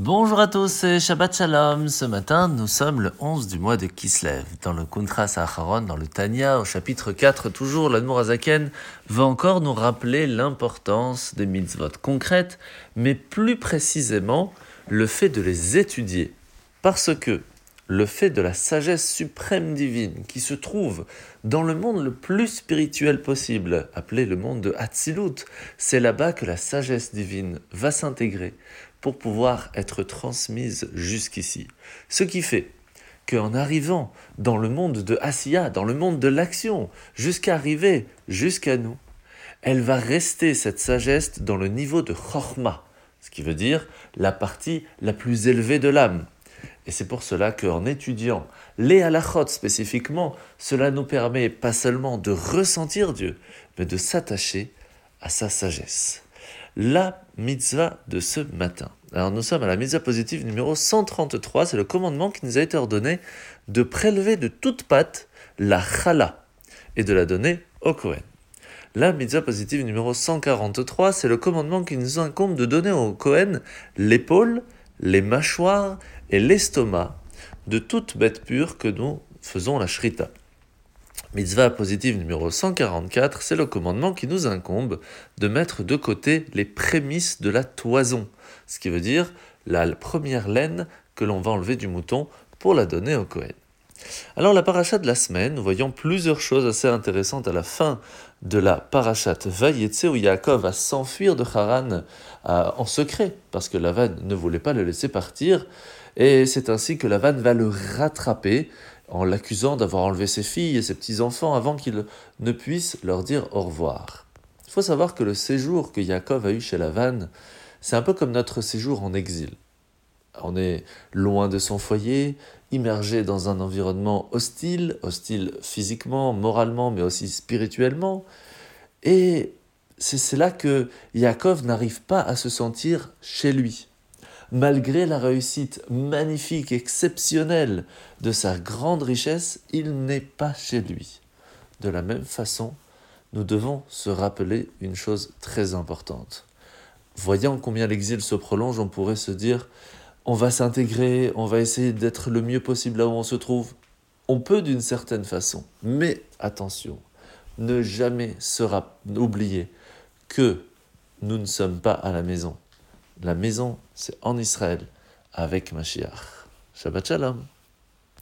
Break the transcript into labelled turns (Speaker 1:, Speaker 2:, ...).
Speaker 1: Bonjour à tous Shabbat Shalom. Ce matin, nous sommes le 11 du mois de Kislev. Dans le Kuntras Acharon, dans le Tanya, au chapitre 4, toujours, l'Admour Azaken va encore nous rappeler l'importance des mitzvot concrètes, mais plus précisément, le fait de les étudier. Parce que le fait de la sagesse suprême divine qui se trouve dans le monde le plus spirituel possible, appelé le monde de Hatzilut, c'est là-bas que la sagesse divine va s'intégrer pour pouvoir être transmise jusqu'ici. Ce qui fait qu'en arrivant dans le monde de Asiya, dans le monde de l'action, jusqu'à arriver jusqu'à nous, elle va rester cette sagesse dans le niveau de Chorma, ce qui veut dire la partie la plus élevée de l'âme. Et c'est pour cela qu'en étudiant les halachot spécifiquement, cela nous permet pas seulement de ressentir Dieu, mais de s'attacher à sa sagesse. La mitzvah de ce matin. Alors nous sommes à la mitzvah positive numéro 133, c'est le commandement qui nous a été ordonné de prélever de toute pâte la chala et de la donner au Kohen. La mitzvah positive numéro 143, c'est le commandement qui nous incombe de donner au Kohen l'épaule, les mâchoires et l'estomac de toute bête pure que nous faisons la shrita. Mitzvah positive numéro 144, c'est le commandement qui nous incombe de mettre de côté les prémices de la toison, ce qui veut dire la première laine que l'on va enlever du mouton pour la donner au Kohen. Alors la paracha de la semaine, nous voyons plusieurs choses assez intéressantes à la fin de la parachat Vayetse où Yaakov va s'enfuir de Haran en secret parce que Lavan ne voulait pas le laisser partir et c'est ainsi que Lavan va le rattraper en l'accusant d'avoir enlevé ses filles et ses petits-enfants avant qu'il ne puisse leur dire au revoir. Il faut savoir que le séjour que Yaakov a eu chez Lavan, c'est un peu comme notre séjour en exil. On est loin de son foyer, immergé dans un environnement hostile, hostile physiquement, moralement, mais aussi spirituellement. Et c'est là que Yaakov n'arrive pas à se sentir chez lui. Malgré la réussite magnifique, exceptionnelle de sa grande richesse, il n'est pas chez lui. De la même façon, nous devons se rappeler une chose très importante. Voyant combien l'exil se prolonge, on pourrait se dire on va s'intégrer, on va essayer d'être le mieux possible là où on se trouve. On peut d'une certaine façon, mais attention, ne jamais sera oublier que nous ne sommes pas à la maison. La maison, c'est en Israël, avec Mashiach. Shabbat Shalom.